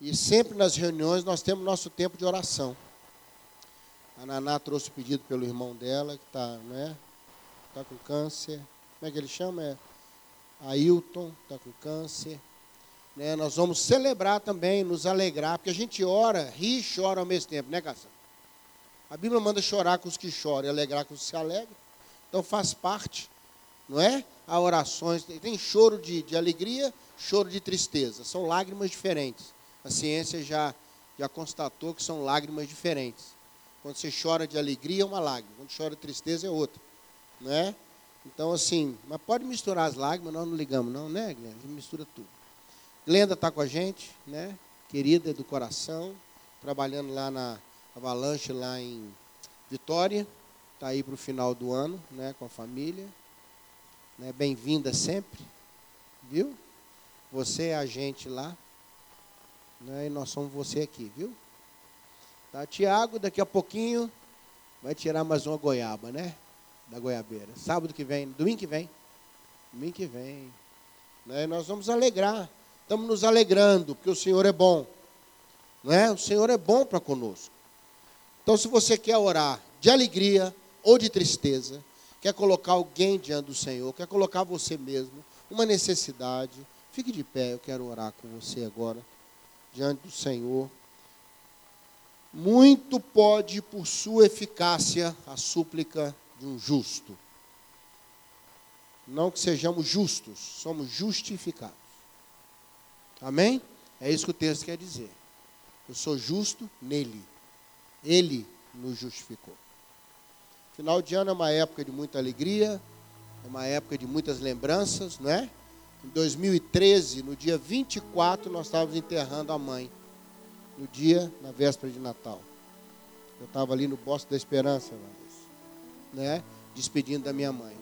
E sempre nas reuniões nós temos nosso tempo de oração. A Naná trouxe o pedido pelo irmão dela, que está né, tá com câncer. Como é que ele chama? É Ailton, está com câncer. Né, nós vamos celebrar também, nos alegrar, porque a gente ora, ri e chora ao mesmo tempo, né, Cação? A Bíblia manda chorar com os que choram e alegrar com os que se alegram. Então faz parte, não é? Há orações, tem choro de, de alegria, choro de tristeza. São lágrimas diferentes. A ciência já, já constatou que são lágrimas diferentes. Quando você chora de alegria é uma lágrima, quando chora de tristeza é outra. Não é? Então, assim, mas pode misturar as lágrimas, nós não ligamos, não, né, Glenda? Mistura tudo. Glenda está com a gente, né? Querida do coração, trabalhando lá na Avalanche, lá em Vitória. Está aí para o final do ano, né, com a família. Né, Bem-vinda sempre, viu? Você é a gente lá, né, e nós somos você aqui, viu? Tá, Tiago, daqui a pouquinho vai tirar mais uma goiaba, né? Da goiabeira. Sábado que vem, domingo que vem. Domingo que vem. Né? Nós vamos alegrar. Estamos nos alegrando, porque o Senhor é bom. Não é? O Senhor é bom para conosco. Então, se você quer orar de alegria ou de tristeza, quer colocar alguém diante do Senhor, quer colocar você mesmo, uma necessidade, fique de pé, eu quero orar com você agora, diante do Senhor. Muito pode, por sua eficácia, a súplica de um justo. Não que sejamos justos, somos justificados. Amém? É isso que o texto quer dizer. Eu sou justo nele. Ele nos justificou. Final de ano é uma época de muita alegria, é uma época de muitas lembranças, não é? Em 2013, no dia 24, nós estávamos enterrando a mãe. No dia, na véspera de Natal. Eu estava ali no Bosque da Esperança, né? Despedindo da minha mãe.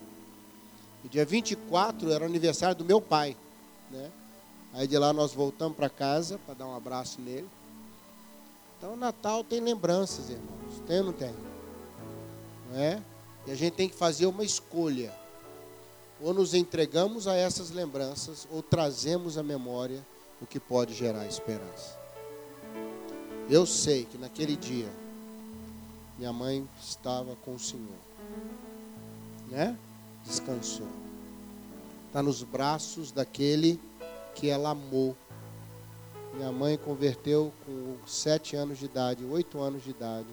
E dia 24 era o aniversário do meu pai, né? Aí de lá nós voltamos para casa para dar um abraço nele. Então, Natal tem lembranças, irmãos. Tem ou não tem? Não é? E a gente tem que fazer uma escolha. Ou nos entregamos a essas lembranças, ou trazemos à memória o que pode gerar esperança. Eu sei que naquele dia, minha mãe estava com o Senhor. Né? Descansou. Está nos braços daquele que ela amou minha mãe converteu com sete anos de idade, oito anos de idade.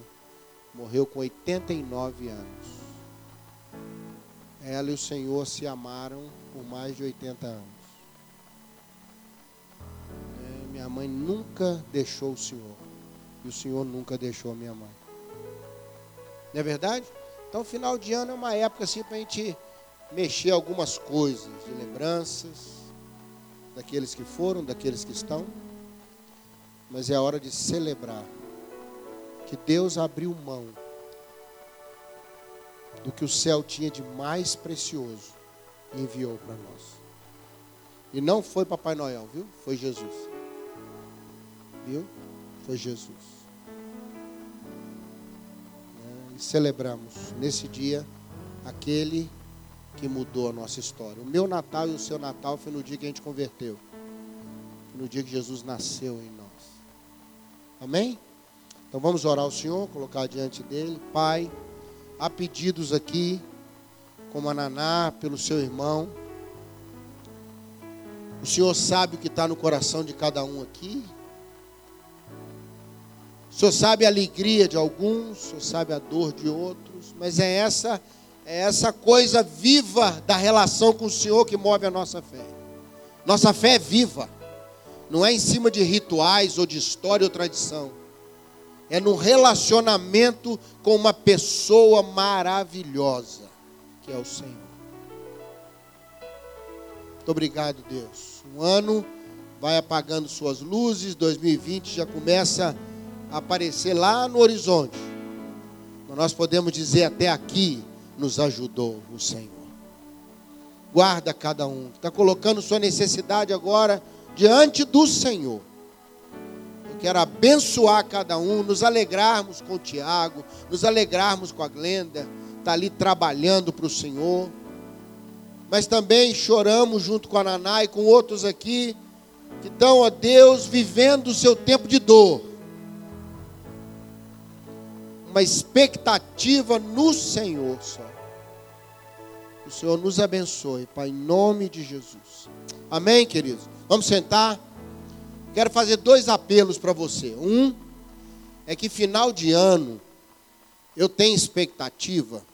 Morreu com 89 anos. Ela e o Senhor se amaram por mais de 80 anos. É, minha mãe nunca deixou o Senhor. E o Senhor nunca deixou a minha mãe. Não é verdade? Então, final de ano é uma época assim para a gente mexer algumas coisas, de lembranças daqueles que foram, daqueles que estão mas é hora de celebrar que Deus abriu mão do que o céu tinha de mais precioso e enviou para nós. E não foi Papai Noel, viu? Foi Jesus. Viu? Foi Jesus. É, e celebramos nesse dia aquele que mudou a nossa história. O meu Natal e o seu Natal foi no dia que a gente converteu. Foi no dia que Jesus nasceu em nós. Amém? Então vamos orar ao Senhor, colocar diante dele. Pai, há pedidos aqui, como a Naná, pelo seu irmão. O Senhor sabe o que está no coração de cada um aqui. O Senhor sabe a alegria de alguns, o Senhor sabe a dor de outros, mas é essa é essa coisa viva da relação com o Senhor que move a nossa fé. Nossa fé é viva. Não é em cima de rituais ou de história ou tradição. É no relacionamento com uma pessoa maravilhosa, que é o Senhor. Muito obrigado, Deus. Um ano vai apagando suas luzes, 2020 já começa a aparecer lá no horizonte. Mas nós podemos dizer até aqui nos ajudou o Senhor. Guarda cada um. Está colocando sua necessidade agora diante do Senhor. Quero abençoar cada um, nos alegrarmos com o Tiago, nos alegrarmos com a Glenda, está ali trabalhando para o Senhor. Mas também choramos junto com a Naná e com outros aqui, que estão, ó Deus, vivendo o seu tempo de dor. Uma expectativa no Senhor só. O Senhor nos abençoe, Pai, em nome de Jesus. Amém, queridos? Vamos sentar. Quero fazer dois apelos para você. Um é que final de ano eu tenho expectativa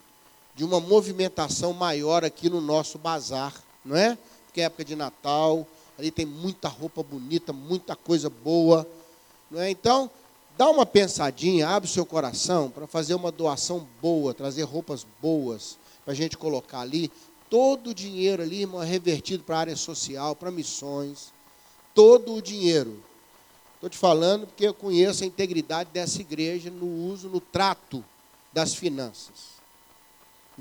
de uma movimentação maior aqui no nosso bazar, não é? Porque é época de Natal, ali tem muita roupa bonita, muita coisa boa, não é? Então, dá uma pensadinha, abre o seu coração para fazer uma doação boa, trazer roupas boas para a gente colocar ali. Todo o dinheiro ali, irmão, é revertido para a área social, para missões. Todo o dinheiro. Estou te falando porque eu conheço a integridade dessa igreja no uso, no trato das finanças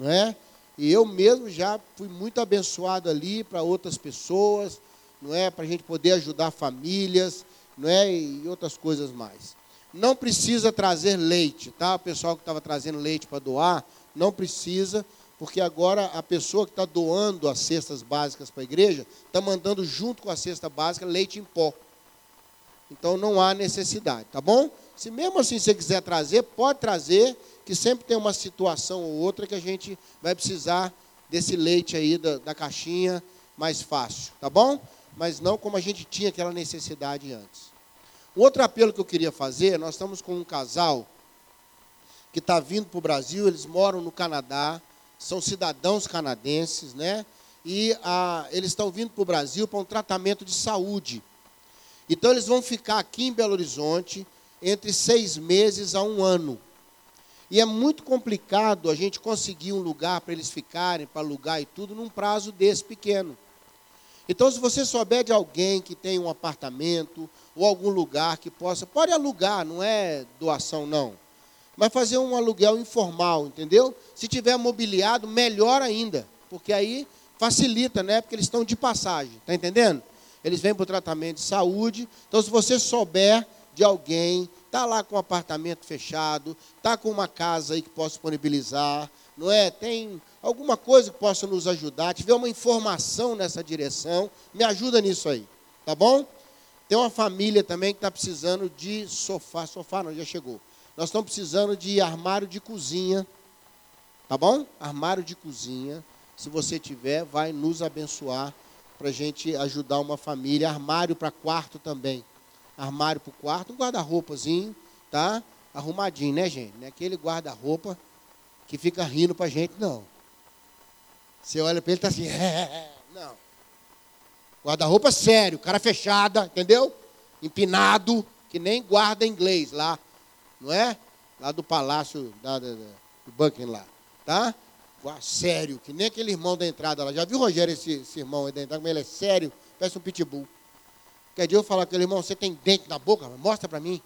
não é? E eu mesmo já fui muito abençoado ali para outras pessoas, não é? Para a gente poder ajudar famílias, não é? E outras coisas mais. Não precisa trazer leite, tá? O pessoal que estava trazendo leite para doar, não precisa, porque agora a pessoa que está doando as cestas básicas para a igreja está mandando junto com a cesta básica leite em pó. Então não há necessidade, tá bom? Se mesmo assim você quiser trazer, pode trazer que sempre tem uma situação ou outra que a gente vai precisar desse leite aí da, da caixinha mais fácil, tá bom? Mas não como a gente tinha aquela necessidade antes. Um outro apelo que eu queria fazer, nós estamos com um casal que está vindo para o Brasil, eles moram no Canadá, são cidadãos canadenses, né? E ah, eles estão vindo para o Brasil para um tratamento de saúde. Então eles vão ficar aqui em Belo Horizonte entre seis meses a um ano. E é muito complicado a gente conseguir um lugar para eles ficarem, para alugar e tudo, num prazo desse pequeno. Então, se você souber de alguém que tem um apartamento ou algum lugar que possa, pode alugar, não é doação não, mas fazer um aluguel informal, entendeu? Se tiver mobiliado, melhor ainda, porque aí facilita, né? Porque eles estão de passagem, tá entendendo? Eles vêm para o tratamento de saúde. Então, se você souber de alguém está lá com um apartamento fechado, está com uma casa aí que possa disponibilizar, não é? Tem alguma coisa que possa nos ajudar, tiver uma informação nessa direção, me ajuda nisso aí, tá bom? Tem uma família também que está precisando de sofá, sofá não, já chegou. Nós estamos precisando de armário de cozinha, tá bom? Armário de cozinha, se você tiver, vai nos abençoar para a gente ajudar uma família. Armário para quarto também armário para o quarto, um guarda-roupazinho, tá? Arrumadinho, né, gente? Não é aquele guarda-roupa que fica rindo para a gente, não. Você olha para ele e está assim, é, não. Guarda-roupa sério, cara fechada, entendeu? Empinado, que nem guarda inglês lá, não é? Lá do palácio da, da, da, do Buckingham lá, tá? Sério, que nem aquele irmão da entrada lá. Já viu, Rogério, esse, esse irmão aí da entrada, como ele é sério? Parece um pitbull. Quer dia eu falar com ele, irmão, você tem dente na boca? Mostra para mim.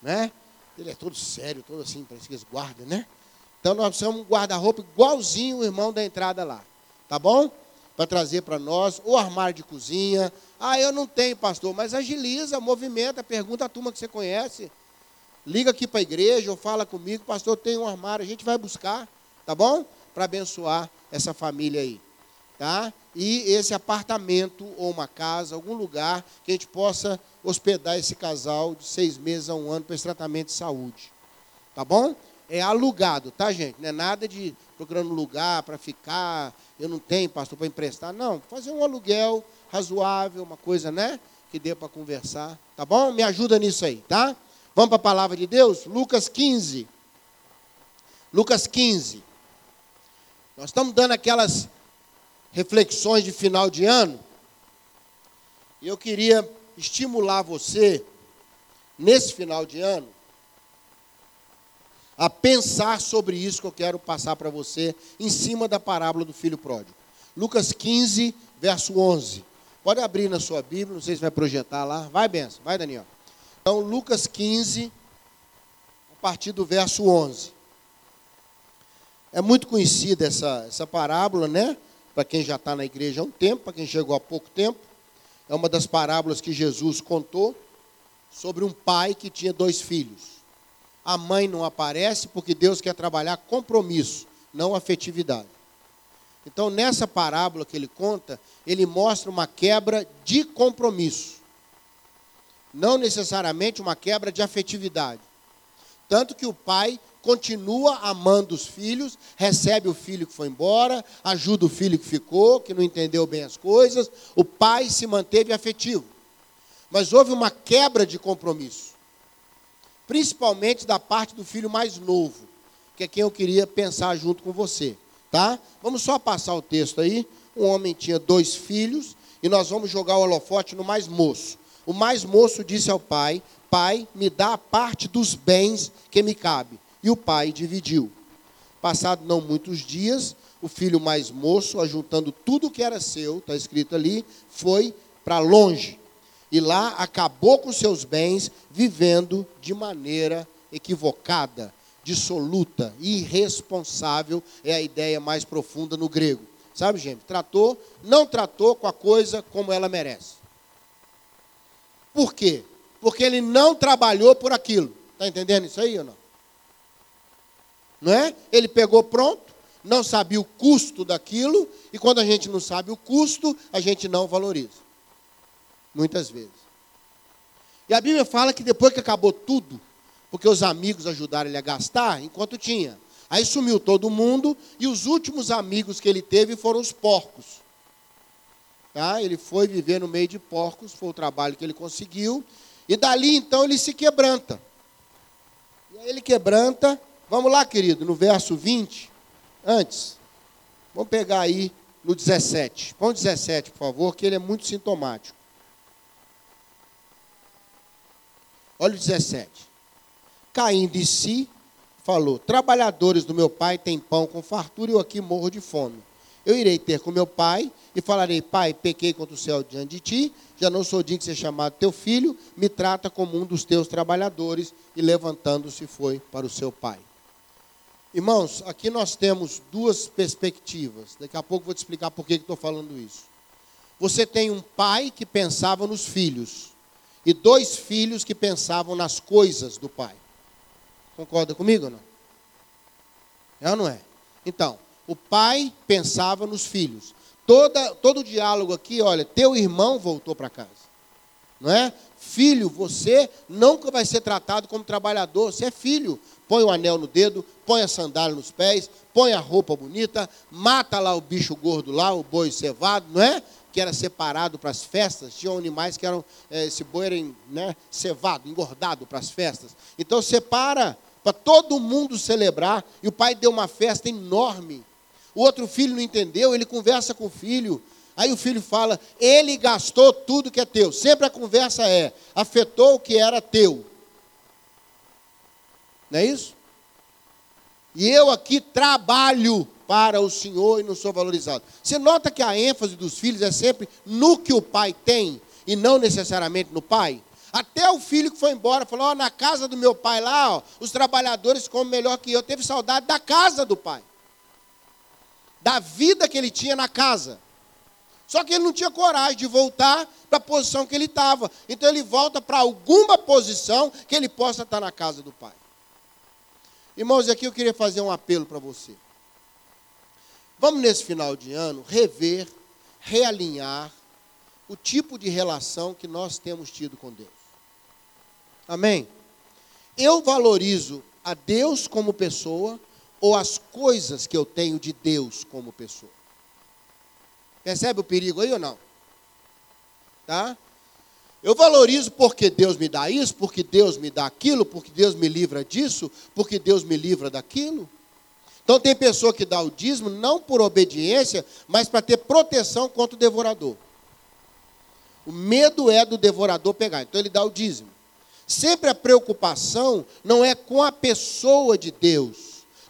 Né? Ele é todo sério, todo assim, parece que eles guardam, né? Então nós precisamos um guarda-roupa igualzinho o irmão da entrada lá. Tá bom? Para trazer para nós, o armário de cozinha. Ah, eu não tenho, pastor, mas agiliza, movimenta, pergunta a turma que você conhece. Liga aqui para a igreja ou fala comigo, pastor, tem um armário, a gente vai buscar, tá bom? Para abençoar essa família aí tá? E esse apartamento ou uma casa, algum lugar que a gente possa hospedar esse casal de seis meses a um ano para esse tratamento de saúde, tá bom? É alugado, tá, gente? Não é nada de procurando lugar para ficar. Eu não tenho, pastor, para emprestar. Não, fazer um aluguel razoável, uma coisa, né? Que dê para conversar, tá bom? Me ajuda nisso aí, tá? Vamos para a palavra de Deus? Lucas 15. Lucas 15. Nós estamos dando aquelas reflexões de final de ano. E eu queria estimular você, nesse final de ano, a pensar sobre isso que eu quero passar para você, em cima da parábola do filho pródigo. Lucas 15, verso 11. Pode abrir na sua Bíblia, não sei se vai projetar lá. Vai, benção, vai, Daniel. Então, Lucas 15, a partir do verso 11. É muito conhecida essa, essa parábola, né? para quem já está na igreja há um tempo, para quem chegou há pouco tempo. É uma das parábolas que Jesus contou sobre um pai que tinha dois filhos. A mãe não aparece porque Deus quer trabalhar compromisso, não afetividade. Então, nessa parábola que ele conta, ele mostra uma quebra de compromisso. Não necessariamente uma quebra de afetividade. Tanto que o pai continua amando os filhos, recebe o filho que foi embora, ajuda o filho que ficou, que não entendeu bem as coisas. O pai se manteve afetivo. Mas houve uma quebra de compromisso, principalmente da parte do filho mais novo, que é quem eu queria pensar junto com você, tá? Vamos só passar o texto aí. Um homem tinha dois filhos e nós vamos jogar o holofote no mais moço. O mais moço disse ao pai: Pai, me dá a parte dos bens que me cabe. E o pai dividiu. Passado não muitos dias, o filho mais moço, ajuntando tudo que era seu, está escrito ali, foi para longe. E lá acabou com seus bens, vivendo de maneira equivocada, dissoluta, irresponsável, é a ideia mais profunda no grego. Sabe, gente? Tratou, não tratou com a coisa como ela merece. Por quê? Porque ele não trabalhou por aquilo. Está entendendo isso aí ou não? Não é? Ele pegou pronto, não sabia o custo daquilo, e quando a gente não sabe o custo, a gente não valoriza. Muitas vezes. E a Bíblia fala que depois que acabou tudo, porque os amigos ajudaram ele a gastar enquanto tinha. Aí sumiu todo mundo e os últimos amigos que ele teve foram os porcos. Tá? Ele foi viver no meio de porcos, foi o trabalho que ele conseguiu. E dali então ele se quebranta. E aí ele quebranta. Vamos lá, querido, no verso 20. Antes, vamos pegar aí no 17. Põe o 17, por favor, que ele é muito sintomático. Olha o 17. Caindo de si, falou: Trabalhadores do meu pai têm pão com fartura e eu aqui morro de fome. Eu irei ter com meu pai e falarei: Pai, pequei contra o céu diante de ti, já não sou digno de ser chamado teu filho, me trata como um dos teus trabalhadores. E levantando-se foi para o seu pai. Irmãos, aqui nós temos duas perspectivas. Daqui a pouco vou te explicar por que estou falando isso. Você tem um pai que pensava nos filhos, e dois filhos que pensavam nas coisas do pai. Concorda comigo ou não? É ou não é? Então, o pai pensava nos filhos. Toda, todo o diálogo aqui, olha, teu irmão voltou para casa. Não é? Filho, você nunca vai ser tratado como trabalhador, você é filho. Põe o anel no dedo, põe a sandália nos pés, põe a roupa bonita, mata lá o bicho gordo lá, o boi cevado, não é? Que era separado para as festas, tinham animais que eram, é, esse boi era né, cevado, engordado para as festas. Então separa para todo mundo celebrar, e o pai deu uma festa enorme o outro filho não entendeu, ele conversa com o filho. Aí o filho fala: ele gastou tudo que é teu. Sempre a conversa é: afetou o que era teu. Não é isso? E eu aqui trabalho para o Senhor e não sou valorizado. Você nota que a ênfase dos filhos é sempre no que o pai tem e não necessariamente no pai? Até o filho que foi embora falou: na casa do meu pai lá, ó, os trabalhadores comem melhor que eu. Teve saudade da casa do pai da vida que ele tinha na casa. Só que ele não tinha coragem de voltar para a posição que ele estava. Então ele volta para alguma posição que ele possa estar na casa do Pai. Irmãos, aqui eu queria fazer um apelo para você. Vamos nesse final de ano rever, realinhar o tipo de relação que nós temos tido com Deus. Amém? Eu valorizo a Deus como pessoa ou as coisas que eu tenho de Deus como pessoa. Percebe o perigo aí ou não? Tá? Eu valorizo porque Deus me dá isso, porque Deus me dá aquilo, porque Deus me livra disso, porque Deus me livra daquilo. Então tem pessoa que dá o dízimo não por obediência, mas para ter proteção contra o devorador. O medo é do devorador pegar, então ele dá o dízimo. Sempre a preocupação não é com a pessoa de Deus,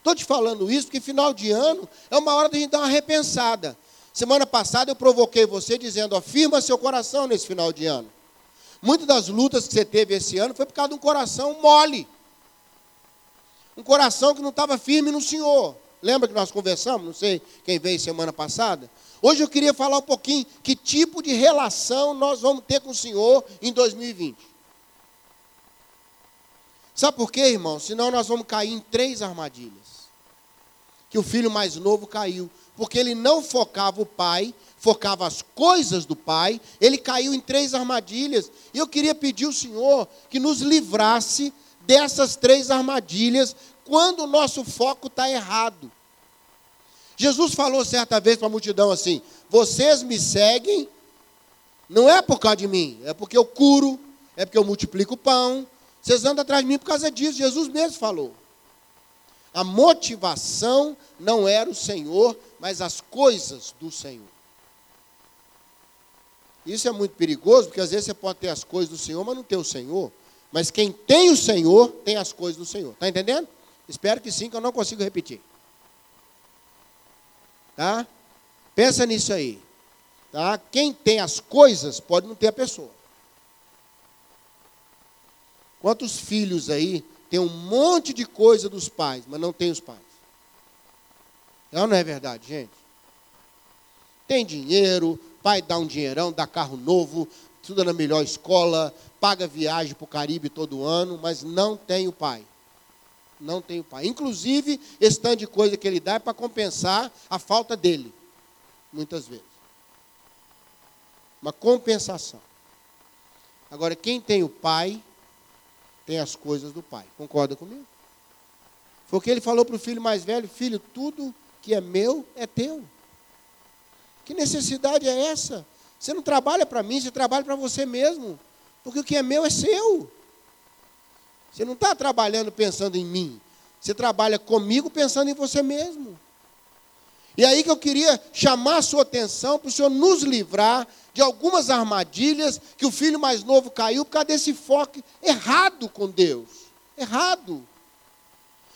Estou te falando isso porque final de ano é uma hora de a gente dar uma repensada. Semana passada eu provoquei você dizendo, afirma seu coração nesse final de ano. Muitas das lutas que você teve esse ano foi por causa de um coração mole. Um coração que não estava firme no Senhor. Lembra que nós conversamos? Não sei quem veio semana passada. Hoje eu queria falar um pouquinho que tipo de relação nós vamos ter com o Senhor em 2020. Sabe por quê, irmão? Senão nós vamos cair em três armadilhas que o filho mais novo caiu. porque ele não focava o pai, focava as coisas do pai, ele caiu em três armadilhas. E eu queria pedir ao Senhor que nos livrasse dessas três armadilhas quando o nosso foco está errado. Jesus falou certa vez para a multidão assim: Vocês me seguem, não é por causa de mim, é porque eu curo, é porque eu multiplico o pão. Vocês andam atrás de mim por causa disso. Jesus mesmo falou. A motivação não era o Senhor, mas as coisas do Senhor. Isso é muito perigoso, porque às vezes você pode ter as coisas do Senhor, mas não ter o Senhor. Mas quem tem o Senhor, tem as coisas do Senhor. Está entendendo? Espero que sim, que eu não consigo repetir. Tá? Pensa nisso aí. Tá? Quem tem as coisas pode não ter a pessoa. Quantos filhos aí tem um monte de coisa dos pais, mas não tem os pais? Ou não é verdade, gente? Tem dinheiro, pai dá um dinheirão, dá carro novo, estuda na melhor escola, paga viagem para o Caribe todo ano, mas não tem o pai. Não tem o pai. Inclusive, esse tanto de coisa que ele dá é para compensar a falta dele, muitas vezes. Uma compensação. Agora, quem tem o pai, tem as coisas do pai. Concorda comigo? Foi o que ele falou para o filho mais velho: Filho, tudo que é meu é teu. Que necessidade é essa? Você não trabalha para mim, você trabalha para você mesmo. Porque o que é meu é seu. Você não está trabalhando pensando em mim. Você trabalha comigo pensando em você mesmo. E aí que eu queria chamar a sua atenção para o Senhor nos livrar de algumas armadilhas que o filho mais novo caiu por causa desse foco errado com Deus. Errado.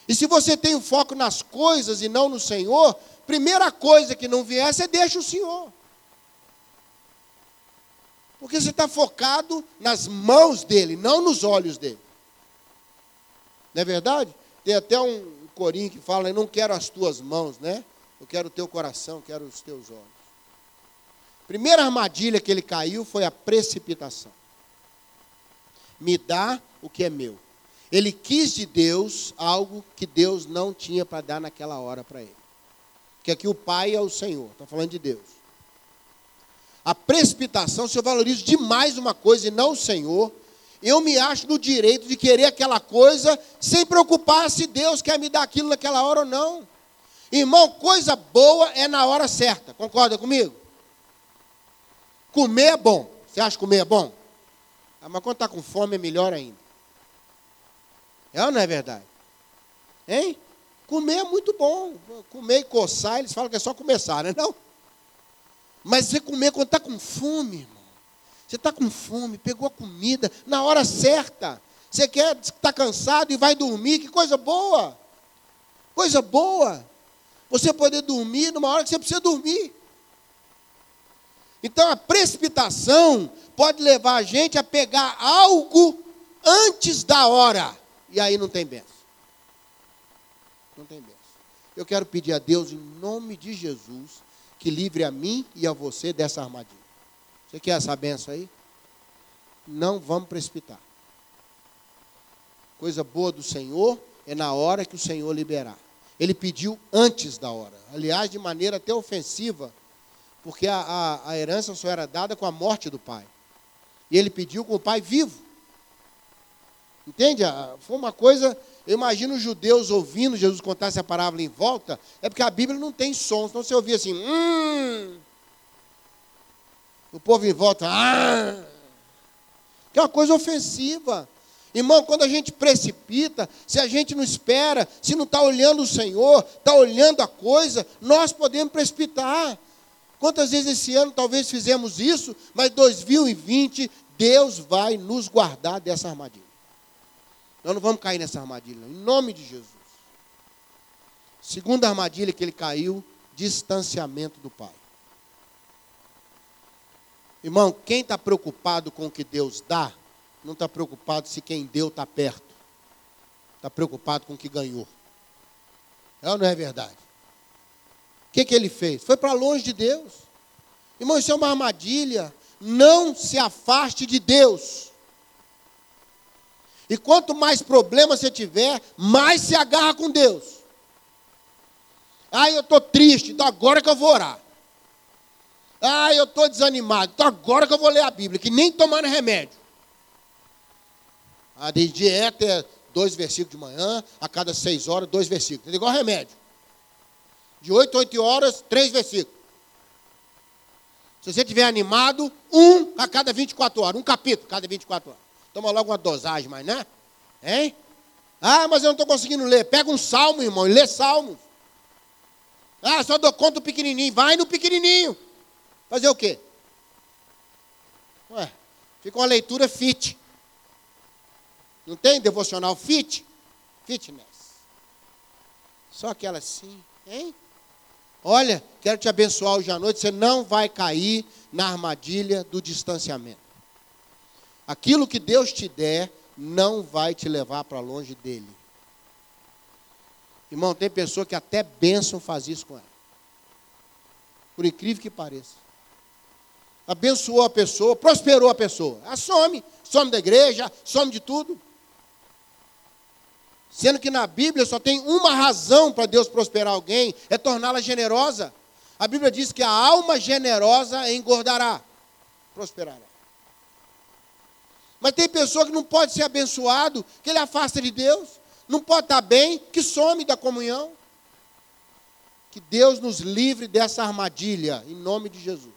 E se você tem o foco nas coisas e não no Senhor, primeira coisa que não vier, você deixa o Senhor. Porque você está focado nas mãos dele, não nos olhos dele. Não é verdade? Tem até um corinho que fala: Eu não quero as tuas mãos, né? Eu quero o teu coração, quero os teus olhos. Primeira armadilha que ele caiu foi a precipitação. Me dá o que é meu. Ele quis de Deus algo que Deus não tinha para dar naquela hora para ele. Que aqui o Pai é o Senhor, está falando de Deus. A precipitação, se eu valorizo demais uma coisa e não o Senhor, eu me acho no direito de querer aquela coisa sem preocupar se Deus quer me dar aquilo naquela hora ou não. Irmão, coisa boa é na hora certa, concorda comigo? Comer é bom. Você acha que comer é bom? Ah, mas quando está com fome é melhor ainda. É ou não é verdade? Hein? Comer é muito bom. Comer e coçar, eles falam que é só começar, né? Não. Mas você comer quando está com fome, irmão. Você está com fome, pegou a comida na hora certa. Você quer estar tá cansado e vai dormir, que coisa boa. Coisa boa. Você poder dormir numa hora que você precisa dormir. Então a precipitação pode levar a gente a pegar algo antes da hora. E aí não tem benção. Não tem benção. Eu quero pedir a Deus, em nome de Jesus, que livre a mim e a você dessa armadilha. Você quer essa benção aí? Não vamos precipitar. Coisa boa do Senhor é na hora que o Senhor liberar. Ele pediu antes da hora. Aliás, de maneira até ofensiva, porque a, a, a herança só era dada com a morte do pai. E ele pediu com o pai vivo. Entende? Foi uma coisa. Eu imagino os judeus ouvindo Jesus contar essa parábola em volta, é porque a Bíblia não tem som, senão você ouvia assim, hum. O povo em volta, ah. Que é uma coisa ofensiva. Irmão, quando a gente precipita, se a gente não espera, se não está olhando o Senhor, está olhando a coisa, nós podemos precipitar. Quantas vezes esse ano talvez fizemos isso, mas 2020 Deus vai nos guardar dessa armadilha. Nós não vamos cair nessa armadilha, em nome de Jesus. Segunda armadilha que ele caiu, distanciamento do Pai. Irmão, quem está preocupado com o que Deus dá, não está preocupado se quem deu está perto. Está preocupado com o que ganhou. É ou não é verdade? O que, que ele fez? Foi para longe de Deus. Irmão, isso é uma armadilha. Não se afaste de Deus. E quanto mais problema você tiver, mais se agarra com Deus. Ah, eu estou triste, então agora que eu vou orar. Ah, eu estou desanimado, então agora que eu vou ler a Bíblia, que nem tomando remédio. A de dieta é dois versículos de manhã, a cada seis horas, dois versículos. É igual remédio. De oito a oito horas, três versículos. Se você estiver animado, um a cada 24 horas, um capítulo a cada 24 horas. Toma logo uma dosagem, mas né? Hein? Ah, mas eu não estou conseguindo ler. Pega um salmo, irmão, e lê salmos. Ah, só dou conta do pequenininho. Vai no pequenininho. Fazer o quê? Ué, fica uma leitura fit. Não tem devocional fit? Fitness. Só aquela assim, hein? Olha, quero te abençoar hoje à noite. Você não vai cair na armadilha do distanciamento. Aquilo que Deus te der não vai te levar para longe dele. Irmão, tem pessoa que até bênção faz isso com ela. Por incrível que pareça. Abençoou a pessoa, prosperou a pessoa. Ela some, some da igreja, some de tudo. Sendo que na Bíblia só tem uma razão para Deus prosperar alguém, é torná-la generosa. A Bíblia diz que a alma generosa engordará, prosperará. Mas tem pessoa que não pode ser abençoado, que ele afasta de Deus não pode estar bem, que some da comunhão. Que Deus nos livre dessa armadilha, em nome de Jesus.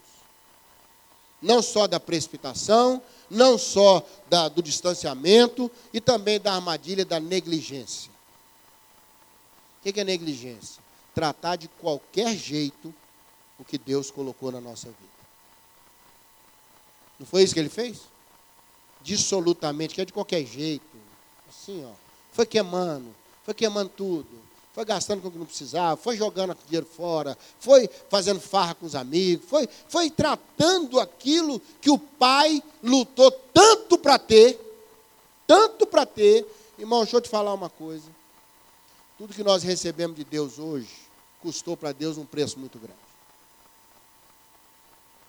Não só da precipitação, não só da, do distanciamento, e também da armadilha da negligência. O que é negligência? Tratar de qualquer jeito o que Deus colocou na nossa vida. Não foi isso que ele fez? Dissolutamente, que é de qualquer jeito. Assim, ó foi queimando, foi queimando tudo, foi gastando com o que não precisava, foi jogando dinheiro fora, foi fazendo farra com os amigos, foi, foi tratando aquilo que o pai lutou tanto para ter, tanto para ter. Irmão, deixa eu te falar uma coisa. Tudo que nós recebemos de Deus hoje custou para Deus um preço muito grande.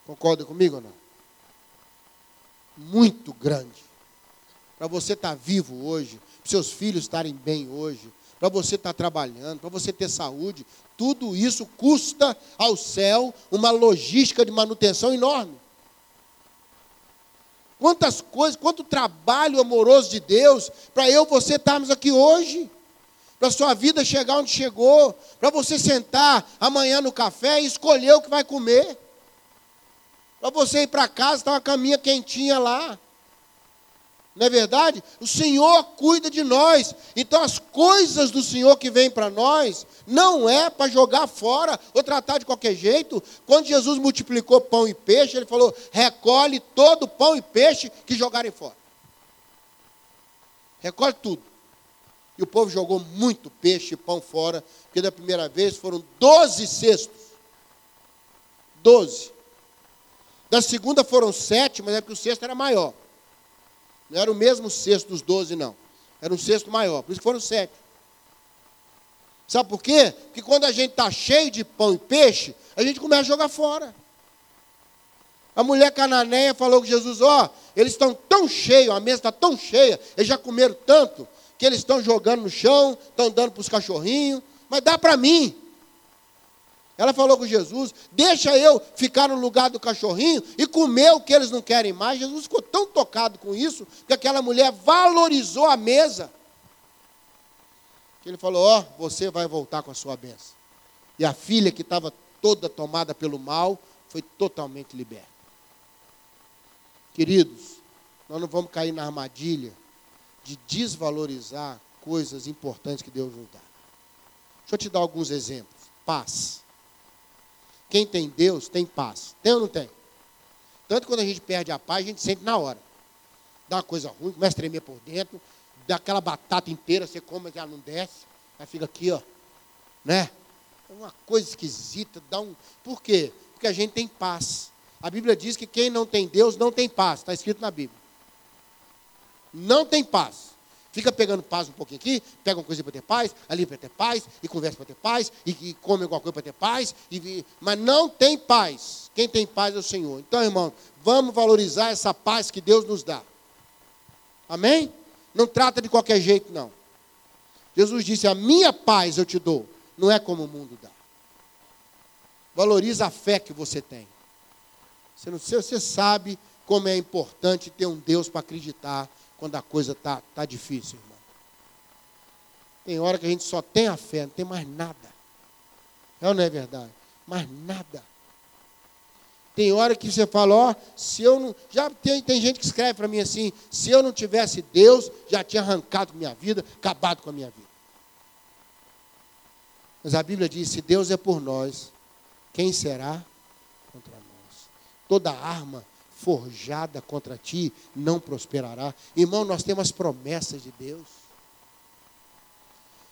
Concorda comigo ou não? Muito grande. Para você estar tá vivo hoje, para seus filhos estarem bem hoje, para você estar tá trabalhando, para você ter saúde, tudo isso custa ao céu uma logística de manutenção enorme. Quantas coisas, quanto trabalho amoroso de Deus para eu e você estarmos aqui hoje. Para sua vida chegar onde chegou. Para você sentar amanhã no café e escolher o que vai comer. Para você ir para casa, estar tá uma caminha quentinha lá. Não é verdade? O Senhor cuida de nós. Então as coisas do Senhor que vêm para nós não é para jogar fora ou tratar de qualquer jeito. Quando Jesus multiplicou pão e peixe, ele falou: recolhe todo pão e peixe que jogarem fora. Recolhe tudo. E o povo jogou muito peixe e pão fora, porque da primeira vez foram 12 cestos. 12. Da segunda foram sete, mas é porque o cesto era maior. Não era o mesmo cesto dos doze, não. Era um cesto maior. Por isso foram sete. Sabe por quê? Porque quando a gente está cheio de pão e peixe, a gente começa a jogar fora. A mulher cananeia falou com Jesus: Ó, oh, eles estão tão cheios, a mesa está tão cheia, eles já comeram tanto, que eles estão jogando no chão, estão dando para os cachorrinhos, mas dá para mim. Ela falou com Jesus: Deixa eu ficar no lugar do cachorrinho e comer o que eles não querem mais. Jesus ficou tão tocado com isso que aquela mulher valorizou a mesa. Ele falou: Ó, oh, você vai voltar com a sua bênção. E a filha que estava toda tomada pelo mal foi totalmente liberta. Queridos, nós não vamos cair na armadilha de desvalorizar coisas importantes que Deus nos dá. Deixa eu te dar alguns exemplos. Paz. Quem tem Deus tem paz. Tem ou não tem? Tanto quando a gente perde a paz, a gente sente na hora. Dá uma coisa ruim, começa a tremer por dentro, dá aquela batata inteira, você come ela não desce, aí fica aqui, ó. Né? É uma coisa esquisita, dá um. Por quê? Porque a gente tem paz. A Bíblia diz que quem não tem Deus não tem paz. Está escrito na Bíblia. Não tem paz. Fica pegando paz um pouquinho aqui, pega uma coisa para ter paz, ali para ter paz, e conversa para ter paz, e, e, come alguma coisa para ter paz, e, mas não tem paz. Quem tem paz é o Senhor. Então, irmão, vamos valorizar essa paz que Deus nos dá. Amém? Não trata de qualquer jeito, não. Jesus disse: A minha paz eu te dou, não é como o mundo dá. Valoriza a fé que você tem. Você, não, você sabe como é importante ter um Deus para acreditar quando a coisa está tá difícil, irmão. Tem hora que a gente só tem a fé, não tem mais nada. É ou não é verdade? Mais nada. Tem hora que você fala, ó, se eu não. Já tem, tem gente que escreve para mim assim: se eu não tivesse Deus, já tinha arrancado minha vida, acabado com a minha vida. Mas a Bíblia diz: se Deus é por nós, quem será contra nós? Toda arma forjada contra ti não prosperará. Irmão, nós temos promessas de Deus.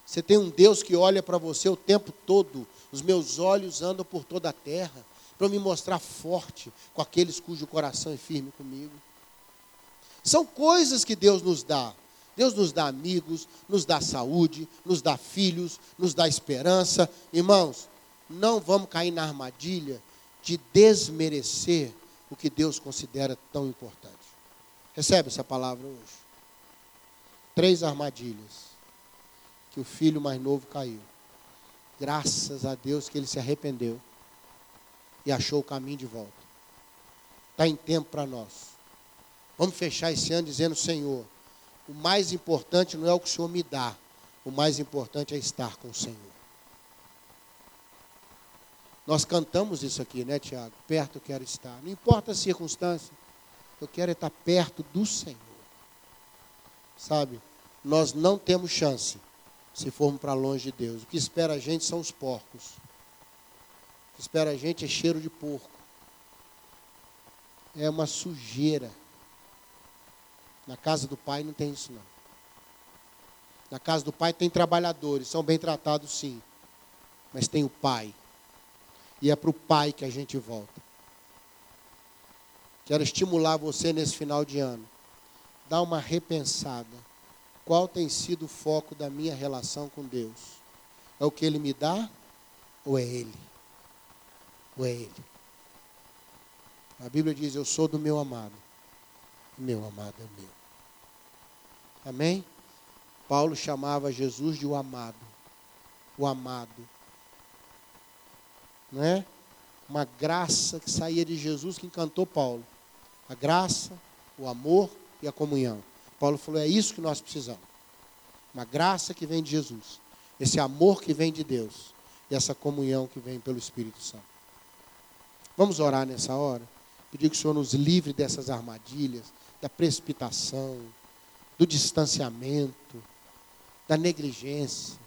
Você tem um Deus que olha para você o tempo todo. Os meus olhos andam por toda a terra para me mostrar forte com aqueles cujo coração é firme comigo. São coisas que Deus nos dá. Deus nos dá amigos, nos dá saúde, nos dá filhos, nos dá esperança. Irmãos, não vamos cair na armadilha de desmerecer o que Deus considera tão importante. Recebe essa palavra hoje. Três armadilhas que o filho mais novo caiu. Graças a Deus que ele se arrependeu e achou o caminho de volta. Está em tempo para nós. Vamos fechar esse ano dizendo, Senhor, o mais importante não é o que o Senhor me dá, o mais importante é estar com o Senhor. Nós cantamos isso aqui, né, Tiago? Perto eu quero estar. Não importa a circunstância, eu quero estar perto do Senhor. Sabe? Nós não temos chance se formos para longe de Deus. O que espera a gente são os porcos que espera a gente é cheiro de porco. É uma sujeira. Na casa do pai não tem isso não. Na casa do pai tem trabalhadores, são bem tratados sim. Mas tem o pai. E é para o pai que a gente volta. Quero estimular você nesse final de ano. Dá uma repensada. Qual tem sido o foco da minha relação com Deus? É o que Ele me dá ou é Ele? ou é Ele? A Bíblia diz: Eu sou do meu amado, meu amado é meu. Amém? Paulo chamava Jesus de o amado, o amado. Não é? Uma graça que saía de Jesus que encantou Paulo. A graça, o amor e a comunhão. Paulo falou: é isso que nós precisamos. Uma graça que vem de Jesus, esse amor que vem de Deus e essa comunhão que vem pelo Espírito Santo. Vamos orar nessa hora? Pedir que o Senhor nos livre dessas armadilhas, da precipitação, do distanciamento, da negligência,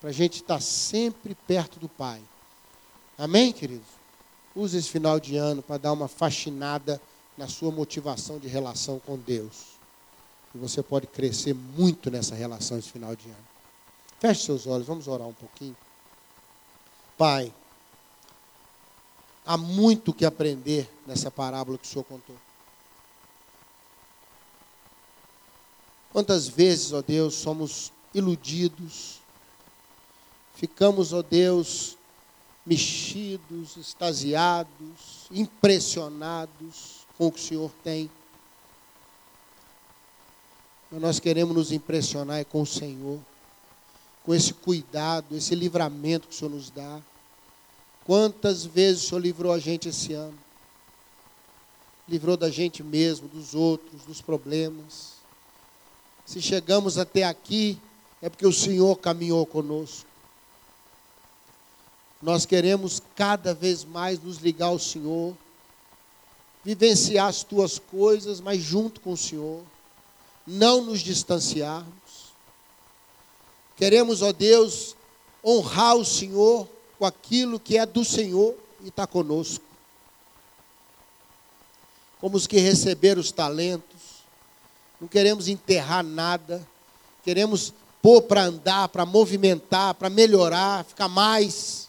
para a gente estar sempre perto do Pai. Amém, queridos? Use esse final de ano para dar uma faxinada na sua motivação de relação com Deus. E você pode crescer muito nessa relação esse final de ano. Feche seus olhos, vamos orar um pouquinho. Pai. Há muito que aprender nessa parábola que o Senhor contou. Quantas vezes, ó Deus, somos iludidos, ficamos, ó Deus, mexidos, extasiados, impressionados com o que o Senhor tem. Mas nós queremos nos impressionar com o Senhor, com esse cuidado, esse livramento que o Senhor nos dá. Quantas vezes o Senhor livrou a gente esse ano? Livrou da gente mesmo, dos outros, dos problemas. Se chegamos até aqui, é porque o Senhor caminhou conosco. Nós queremos cada vez mais nos ligar ao Senhor, vivenciar as tuas coisas, mas junto com o Senhor, não nos distanciarmos. Queremos, ó Deus, honrar o Senhor com aquilo que é do Senhor e está conosco. Como os que receberam os talentos, não queremos enterrar nada, queremos pôr para andar, para movimentar, para melhorar, ficar mais.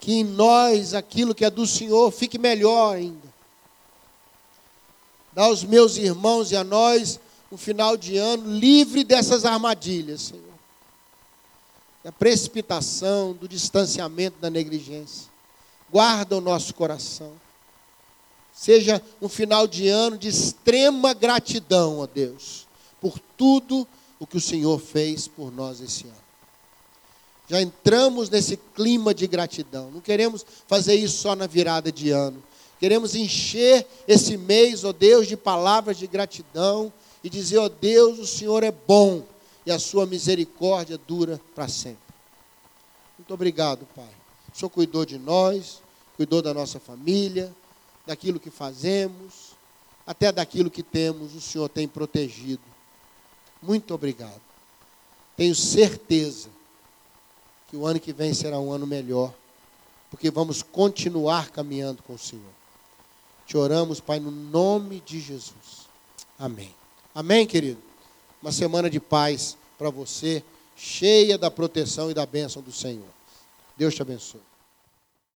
Que em nós aquilo que é do Senhor fique melhor ainda. Dá aos meus irmãos e a nós um final de ano livre dessas armadilhas, Senhor da precipitação, do distanciamento, da negligência. Guarda o nosso coração. Seja um final de ano de extrema gratidão, ó Deus, por tudo o que o Senhor fez por nós esse ano. Já entramos nesse clima de gratidão. Não queremos fazer isso só na virada de ano. Queremos encher esse mês, ó Deus, de palavras de gratidão e dizer, ó Deus, o Senhor é bom e a sua misericórdia dura para sempre. Muito obrigado, Pai. O Senhor cuidou de nós, cuidou da nossa família, daquilo que fazemos, até daquilo que temos, o Senhor tem protegido. Muito obrigado. Tenho certeza que o ano que vem será um ano melhor, porque vamos continuar caminhando com o Senhor. Te oramos, Pai, no nome de Jesus. Amém. Amém, querido? Uma semana de paz para você, cheia da proteção e da bênção do Senhor. Deus te abençoe.